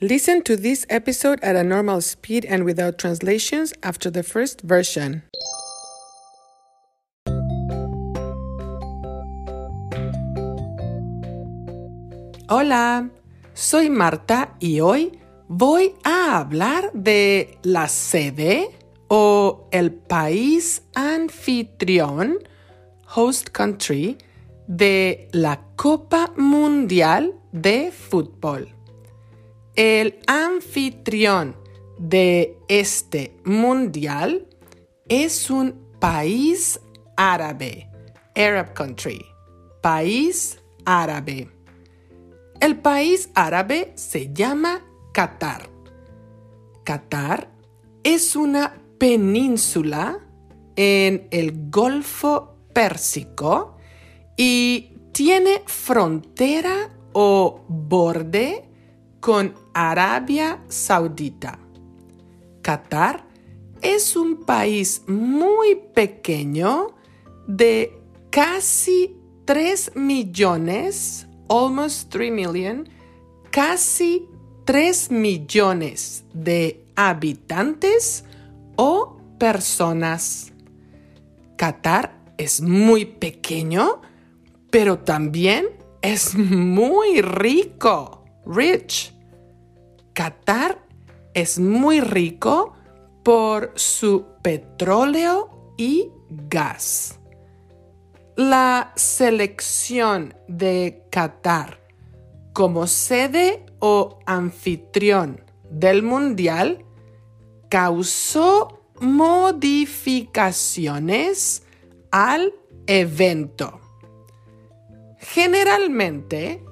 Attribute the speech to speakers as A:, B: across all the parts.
A: Listen to this episode at a normal speed and without translations after the first version. Hola, soy Marta y hoy voy a hablar de la sede o el país anfitrión, host country, de la Copa Mundial de Fútbol. El anfitrión de este mundial es un país árabe, Arab country, país árabe. El país árabe se llama Qatar. Qatar es una península en el Golfo Pérsico y tiene frontera o borde con Arabia Saudita. Qatar es un país muy pequeño de casi 3 millones, almost 3 million, casi 3 millones de habitantes o personas. Qatar es muy pequeño, pero también es muy rico, rich. Qatar es muy rico por su petróleo y gas. La selección de Qatar como sede o anfitrión del Mundial causó modificaciones al evento. Generalmente,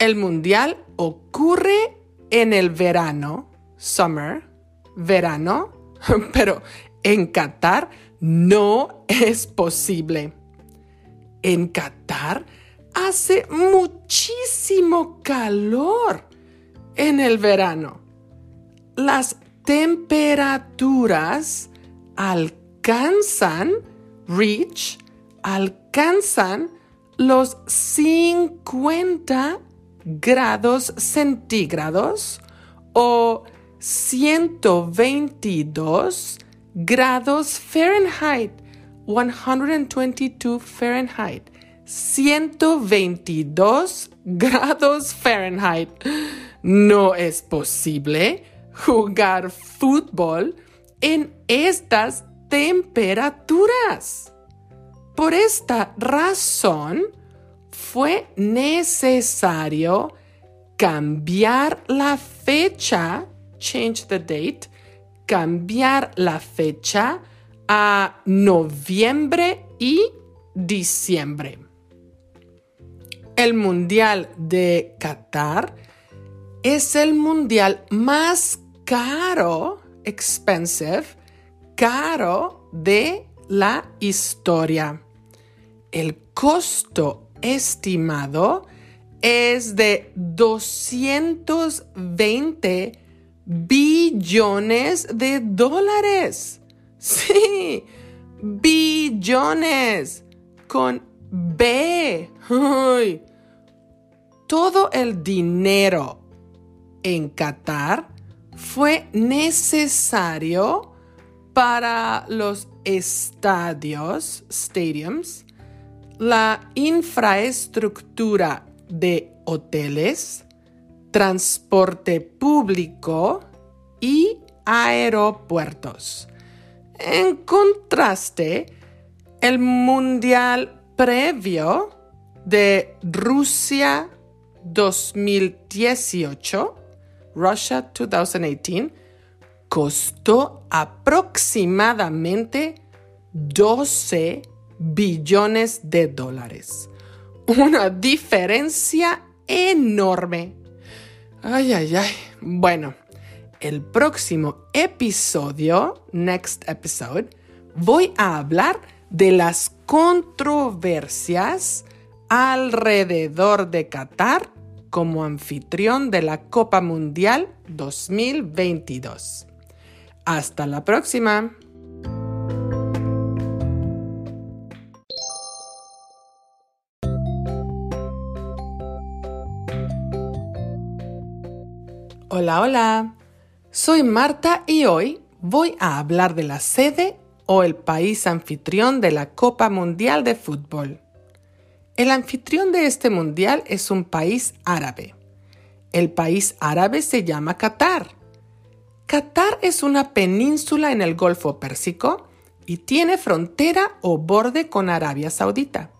A: el Mundial ocurre en el verano, summer, verano, pero en Qatar no es posible. En Qatar hace muchísimo calor en el verano. Las temperaturas alcanzan, reach, alcanzan los 50 grados centígrados o 122 grados Fahrenheit, 122 Fahrenheit, 122 grados Fahrenheit. No es posible jugar fútbol en estas temperaturas. Por esta razón, fue necesario cambiar la fecha, change the date, cambiar la fecha a noviembre y diciembre. El Mundial de Qatar es el mundial más caro, expensive, caro de la historia. El costo estimado es de 220 billones de dólares. Sí, billones con B. Todo el dinero en Qatar fue necesario para los estadios, stadiums, la infraestructura de hoteles, transporte público y aeropuertos. En contraste, el mundial previo de Rusia 2018, Russia 2018, costó aproximadamente 12 billones de dólares. Una diferencia enorme. Ay, ay, ay. Bueno, el próximo episodio, next episode, voy a hablar de las controversias alrededor de Qatar como anfitrión de la Copa Mundial 2022. Hasta la próxima. Hola, hola. Soy Marta y hoy voy a hablar de la sede o el país anfitrión de la Copa Mundial de Fútbol. El anfitrión de este mundial es un país árabe. El país árabe se llama Qatar. Qatar es una península en el Golfo Pérsico y tiene frontera o borde con Arabia Saudita.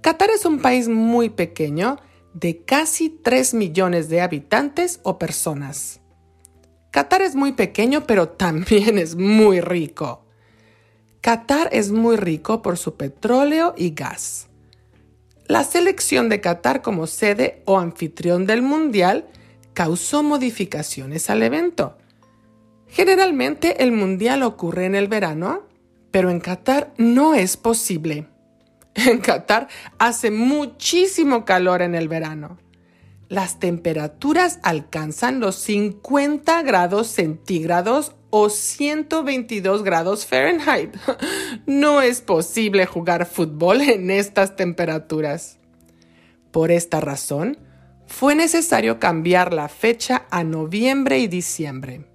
A: Qatar es un país muy pequeño de casi 3 millones de habitantes o personas. Qatar es muy pequeño, pero también es muy rico. Qatar es muy rico por su petróleo y gas. La selección de Qatar como sede o anfitrión del Mundial causó modificaciones al evento. Generalmente el Mundial ocurre en el verano, pero en Qatar no es posible. En Qatar hace muchísimo calor en el verano. Las temperaturas alcanzan los 50 grados centígrados o 122 grados Fahrenheit. No es posible jugar fútbol en estas temperaturas. Por esta razón, fue necesario cambiar la fecha a noviembre y diciembre.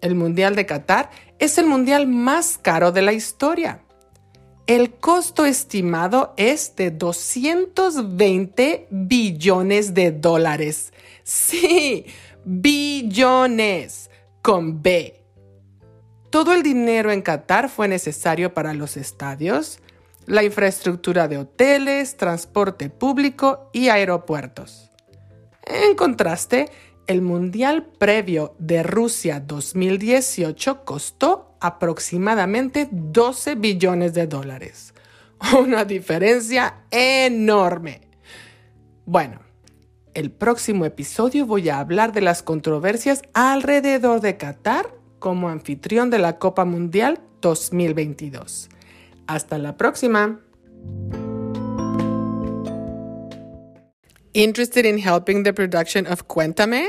A: El Mundial de Qatar es el mundial más caro de la historia. El costo estimado es de 220 billones de dólares. Sí, billones con B. Todo el dinero en Qatar fue necesario para los estadios, la infraestructura de hoteles, transporte público y aeropuertos. En contraste, el Mundial previo de Rusia 2018 costó aproximadamente 12 billones de dólares. Una diferencia enorme. Bueno, el próximo episodio voy a hablar de las controversias alrededor de Qatar como anfitrión de la Copa Mundial 2022. Hasta la próxima. Interested in helping the production of Cuéntame?